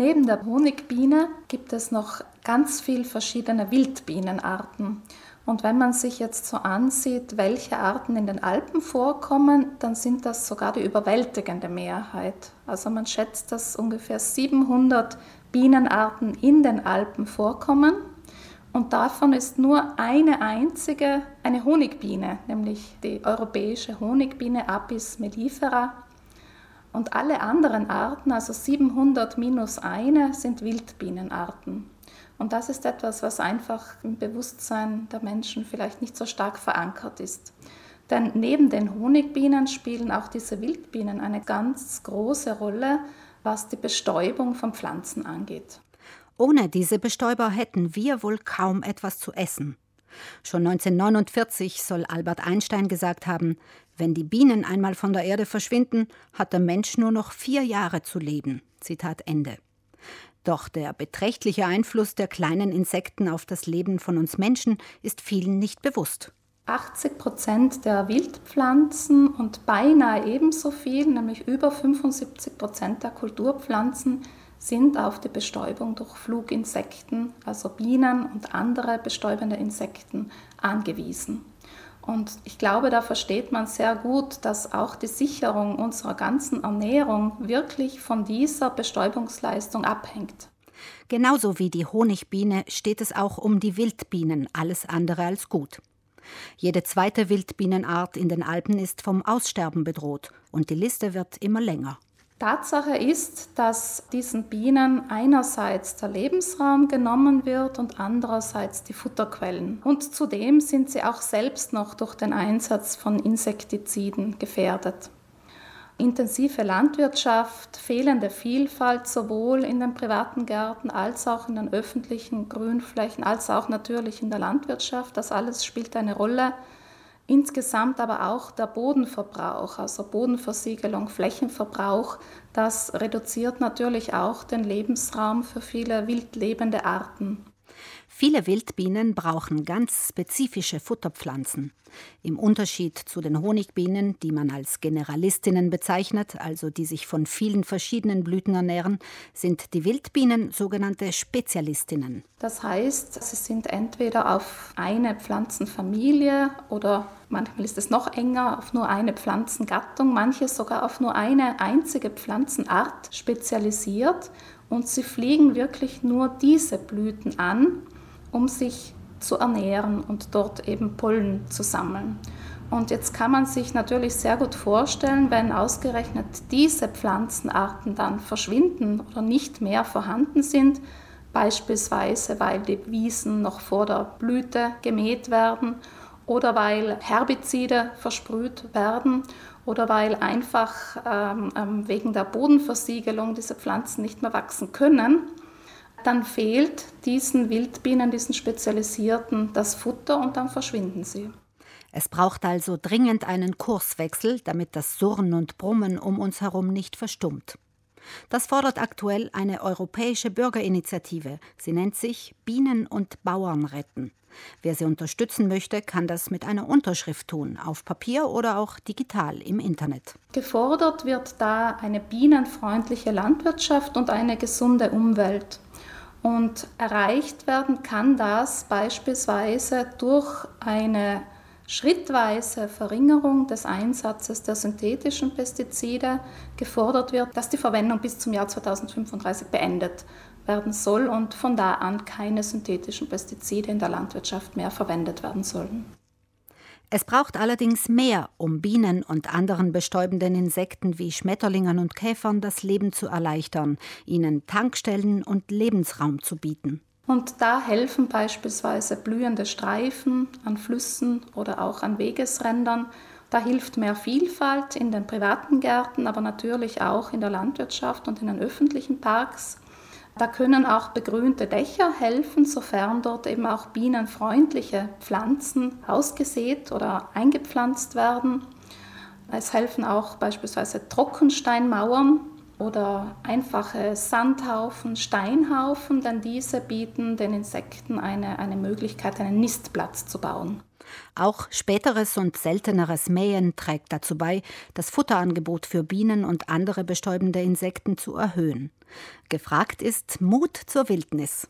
Neben der Honigbiene gibt es noch ganz viele verschiedene Wildbienenarten. Und wenn man sich jetzt so ansieht, welche Arten in den Alpen vorkommen, dann sind das sogar die überwältigende Mehrheit. Also man schätzt, dass ungefähr 700 Bienenarten in den Alpen vorkommen. Und davon ist nur eine einzige eine Honigbiene, nämlich die europäische Honigbiene Apis mellifera. Und alle anderen Arten, also 700 minus eine, sind Wildbienenarten. Und das ist etwas, was einfach im Bewusstsein der Menschen vielleicht nicht so stark verankert ist. Denn neben den Honigbienen spielen auch diese Wildbienen eine ganz große Rolle, was die Bestäubung von Pflanzen angeht. Ohne diese Bestäuber hätten wir wohl kaum etwas zu essen. Schon 1949 soll Albert Einstein gesagt haben, wenn die Bienen einmal von der Erde verschwinden, hat der Mensch nur noch vier Jahre zu leben. Zitat Ende. Doch der beträchtliche Einfluss der kleinen Insekten auf das Leben von uns Menschen ist vielen nicht bewusst. 80 Prozent der Wildpflanzen und beinahe ebenso viel, nämlich über 75 Prozent der Kulturpflanzen, sind auf die Bestäubung durch Fluginsekten, also Bienen und andere bestäubende Insekten, angewiesen. Und ich glaube, da versteht man sehr gut, dass auch die Sicherung unserer ganzen Ernährung wirklich von dieser Bestäubungsleistung abhängt. Genauso wie die Honigbiene steht es auch um die Wildbienen, alles andere als gut. Jede zweite Wildbienenart in den Alpen ist vom Aussterben bedroht und die Liste wird immer länger. Tatsache ist, dass diesen Bienen einerseits der Lebensraum genommen wird und andererseits die Futterquellen. Und zudem sind sie auch selbst noch durch den Einsatz von Insektiziden gefährdet. Intensive Landwirtschaft, fehlende Vielfalt sowohl in den privaten Gärten als auch in den öffentlichen Grünflächen, als auch natürlich in der Landwirtschaft, das alles spielt eine Rolle Insgesamt aber auch der Bodenverbrauch, also Bodenversiegelung, Flächenverbrauch, das reduziert natürlich auch den Lebensraum für viele wildlebende Arten. Viele Wildbienen brauchen ganz spezifische Futterpflanzen. Im Unterschied zu den Honigbienen, die man als Generalistinnen bezeichnet, also die sich von vielen verschiedenen Blüten ernähren, sind die Wildbienen sogenannte Spezialistinnen. Das heißt, sie sind entweder auf eine Pflanzenfamilie oder manchmal ist es noch enger auf nur eine Pflanzengattung, manche sogar auf nur eine einzige Pflanzenart spezialisiert und sie fliegen wirklich nur diese Blüten an um sich zu ernähren und dort eben Pollen zu sammeln. Und jetzt kann man sich natürlich sehr gut vorstellen, wenn ausgerechnet diese Pflanzenarten dann verschwinden oder nicht mehr vorhanden sind, beispielsweise weil die Wiesen noch vor der Blüte gemäht werden oder weil Herbizide versprüht werden oder weil einfach ähm, ähm wegen der Bodenversiegelung diese Pflanzen nicht mehr wachsen können, dann fehlt diesen Wildbienen, diesen Spezialisierten, das Futter und dann verschwinden sie. Es braucht also dringend einen Kurswechsel, damit das Surren und Brummen um uns herum nicht verstummt. Das fordert aktuell eine europäische Bürgerinitiative. Sie nennt sich Bienen und Bauern retten. Wer sie unterstützen möchte, kann das mit einer Unterschrift tun, auf Papier oder auch digital im Internet. Gefordert wird da eine bienenfreundliche Landwirtschaft und eine gesunde Umwelt. Und erreicht werden kann das beispielsweise durch eine schrittweise Verringerung des Einsatzes der synthetischen Pestizide. Gefordert wird, dass die Verwendung bis zum Jahr 2035 beendet werden soll und von da an keine synthetischen Pestizide in der Landwirtschaft mehr verwendet werden sollen. Es braucht allerdings mehr, um Bienen und anderen bestäubenden Insekten wie Schmetterlingen und Käfern das Leben zu erleichtern, ihnen Tankstellen und Lebensraum zu bieten. Und da helfen beispielsweise blühende Streifen an Flüssen oder auch an Wegesrändern. Da hilft mehr Vielfalt in den privaten Gärten, aber natürlich auch in der Landwirtschaft und in den öffentlichen Parks. Da können auch begrünte Dächer helfen, sofern dort eben auch bienenfreundliche Pflanzen ausgesät oder eingepflanzt werden. Es helfen auch beispielsweise Trockensteinmauern. Oder einfache Sandhaufen, Steinhaufen, denn diese bieten den Insekten eine, eine Möglichkeit, einen Nistplatz zu bauen. Auch späteres und selteneres Mähen trägt dazu bei, das Futterangebot für Bienen und andere bestäubende Insekten zu erhöhen. Gefragt ist Mut zur Wildnis.